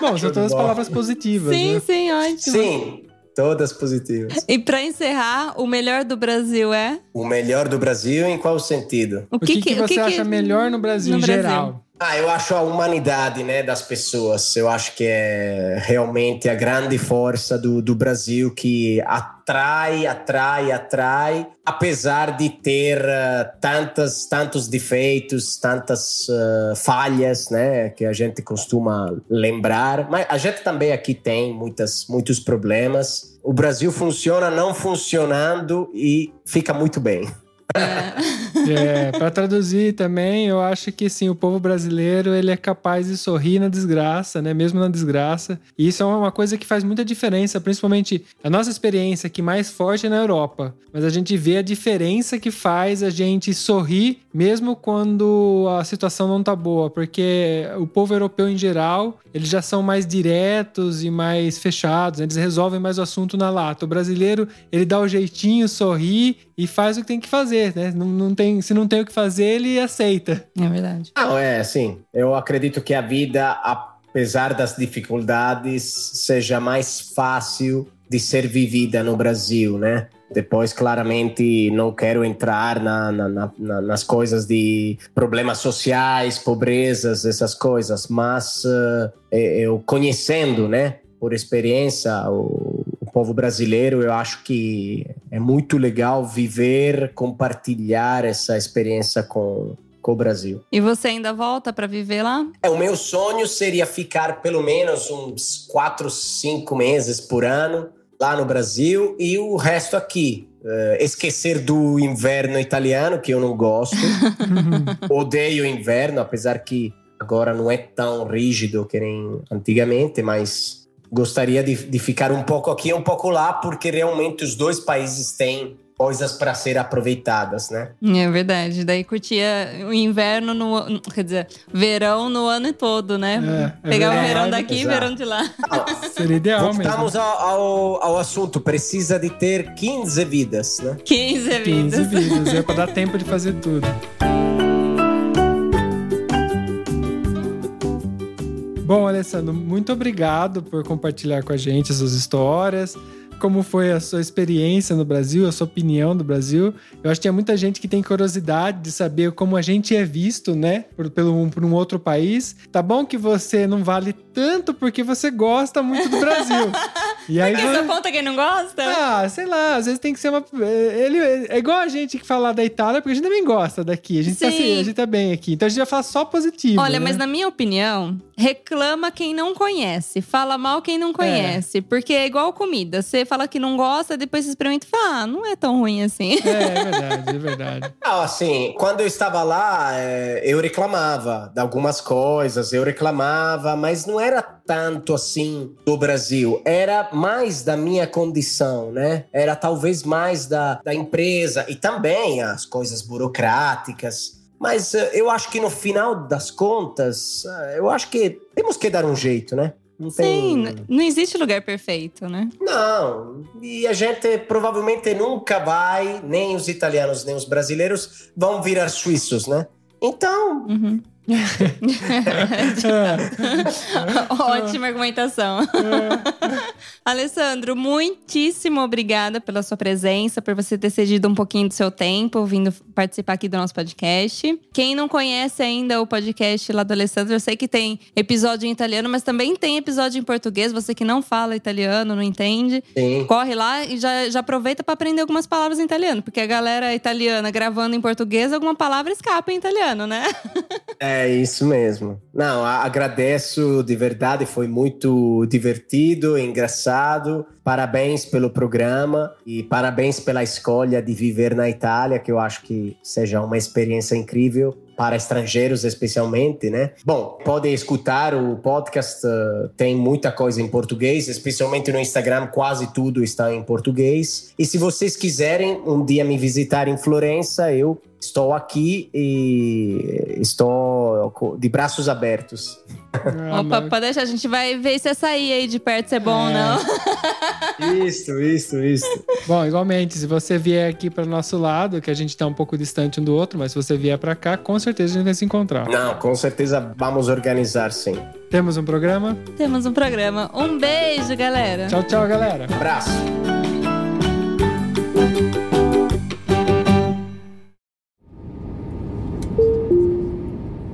Bom, Show são de todas bola. palavras positivas, Sim, né? sim, ótimo. Sim, todas positivas. E pra encerrar, o melhor do Brasil é? O melhor do Brasil em qual sentido? O que, que, você acha melhor no Brasil, no em Brasil? geral? Ah, eu acho a humanidade né, das pessoas. Eu acho que é realmente a grande força do, do Brasil que atrai, atrai, atrai, apesar de ter uh, tantas, tantos defeitos, tantas uh, falhas, né, que a gente costuma lembrar. Mas a gente também aqui tem muitas, muitos problemas. O Brasil funciona não funcionando e fica muito bem. É, para traduzir também, eu acho que sim, o povo brasileiro ele é capaz de sorrir na desgraça, né? Mesmo na desgraça. E isso é uma coisa que faz muita diferença, principalmente a nossa experiência que mais forte é na Europa. Mas a gente vê a diferença que faz a gente sorrir mesmo quando a situação não tá boa, porque o povo europeu em geral, eles já são mais diretos e mais fechados, né? eles resolvem mais o assunto na lata. O brasileiro, ele dá o jeitinho, sorri e faz o que tem que fazer, né? Não, não tem, se não tem o que fazer, ele aceita. É verdade. Não, é assim. Eu acredito que a vida, apesar das dificuldades, seja mais fácil de ser vivida no Brasil, né? Depois, claramente, não quero entrar na, na, na- na- nas coisas de problemas sociais, pobrezas, essas coisas, mas eh, eu conhecendo, né, por experiência, o povo brasileiro, eu acho que é muito legal viver, compartilhar essa experiência com, com o Brasil. E você ainda volta pra viver lá? É, o meu sonho seria ficar pelo menos uns quatro, cinco meses por ano, lá no Brasil e o resto aqui. Uh, esquecer do inverno italiano, que eu não gosto. Odeio o inverno, apesar que agora não é tão rígido que nem antigamente, mas gostaria de, de ficar um pouco aqui e um pouco lá, porque realmente os dois países têm coisas para ser aproveitadas, né? É verdade. Daí curtia o inverno no, quer dizer, verão no ano todo, né? É, é Pegar o verão daqui e verão de lá. Seria ideal Voltamos mesmo. Ao, ao, ao, assunto. Precisa de ter 15 vidas, né? 15 vidas. 15 vidas, é para dar tempo de fazer tudo. Bom, Alessandro, muito obrigado por compartilhar com a gente essas histórias como foi a sua experiência no Brasil, a sua opinião do Brasil. Eu acho que tinha muita gente que tem curiosidade de saber como a gente é visto, né, por, pelo, por um outro país. Tá bom que você não vale tanto porque você gosta muito do Brasil. E aí, porque você aponta quem não gosta? Ah, sei lá, às vezes tem que ser uma. Ele é igual a gente que fala da Itália, porque a gente também gosta daqui. A gente, tá, assim, a gente tá bem aqui. Então a gente vai falar só positivo. Olha, né? mas na minha opinião, reclama quem não conhece, fala mal quem não conhece. É. Porque é igual comida. Você fala que não gosta, depois você experimenta e fala, ah, não é tão ruim assim. É, é verdade, é verdade. Não, assim, quando eu estava lá, é, eu reclamava de algumas coisas, eu reclamava, mas não era tanto assim do Brasil. Era mais da minha condição, né? Era talvez mais da, da empresa e também as coisas burocráticas. Mas uh, eu acho que no final das contas, uh, eu acho que temos que dar um jeito, né? Não tem... Sim, não existe lugar perfeito, né? Não, e a gente provavelmente nunca vai, nem os italianos, nem os brasileiros vão virar suíços, né? Então, uhum. Ótima argumentação. Alessandro, muitíssimo obrigada pela sua presença, por você ter cedido um pouquinho do seu tempo vindo participar aqui do nosso podcast. Quem não conhece ainda o podcast lá do Alessandro, eu sei que tem episódio em italiano, mas também tem episódio em português. Você que não fala italiano, não entende, Sim. corre lá e já, já aproveita para aprender algumas palavras em italiano, porque a galera italiana gravando em português, alguma palavra escapa em italiano, né? É isso mesmo. Não, agradeço de verdade, foi muito divertido, engraçado. Parabéns pelo programa e parabéns pela escolha de viver na Itália, que eu acho que seja uma experiência incrível para estrangeiros especialmente, né? Bom, podem escutar o podcast, uh, tem muita coisa em português, especialmente no Instagram, quase tudo está em português. E se vocês quiserem um dia me visitar em Florença, eu estou aqui e estou de braços abertos. Ah, Opa, pode deixar, a gente vai ver se sair aí de perto se é bom é. ou não. Isso, isso, isso. Bom, igualmente, se você vier aqui para o nosso lado, que a gente está um pouco distante um do outro, mas se você vier para cá, com certeza a gente vai se encontrar. Não, com certeza vamos organizar sim. Temos um programa? Temos um programa. Um beijo, galera. Tchau, tchau, galera. Abraço.